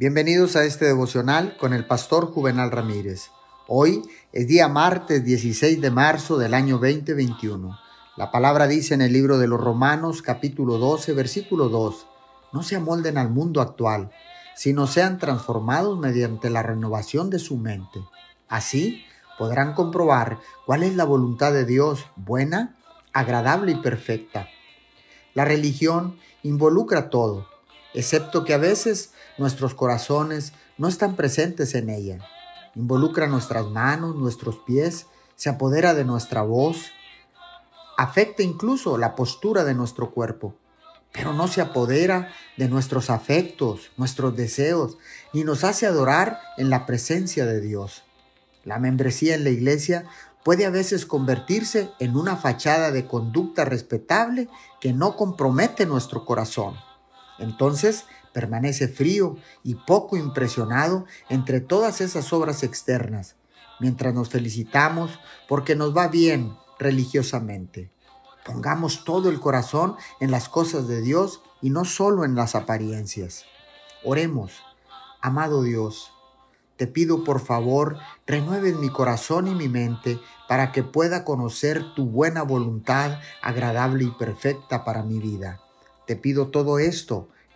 Bienvenidos a este devocional con el pastor Juvenal Ramírez. Hoy es día martes 16 de marzo del año 2021. La palabra dice en el libro de los Romanos capítulo 12 versículo 2, no se amolden al mundo actual, sino sean transformados mediante la renovación de su mente. Así podrán comprobar cuál es la voluntad de Dios buena, agradable y perfecta. La religión involucra todo excepto que a veces nuestros corazones no están presentes en ella. Involucra nuestras manos, nuestros pies, se apodera de nuestra voz, afecta incluso la postura de nuestro cuerpo, pero no se apodera de nuestros afectos, nuestros deseos, ni nos hace adorar en la presencia de Dios. La membresía en la iglesia puede a veces convertirse en una fachada de conducta respetable que no compromete nuestro corazón. Entonces permanece frío y poco impresionado entre todas esas obras externas, mientras nos felicitamos porque nos va bien religiosamente. Pongamos todo el corazón en las cosas de Dios y no solo en las apariencias. Oremos, amado Dios, te pido por favor renueves mi corazón y mi mente para que pueda conocer tu buena voluntad agradable y perfecta para mi vida. Te pido todo esto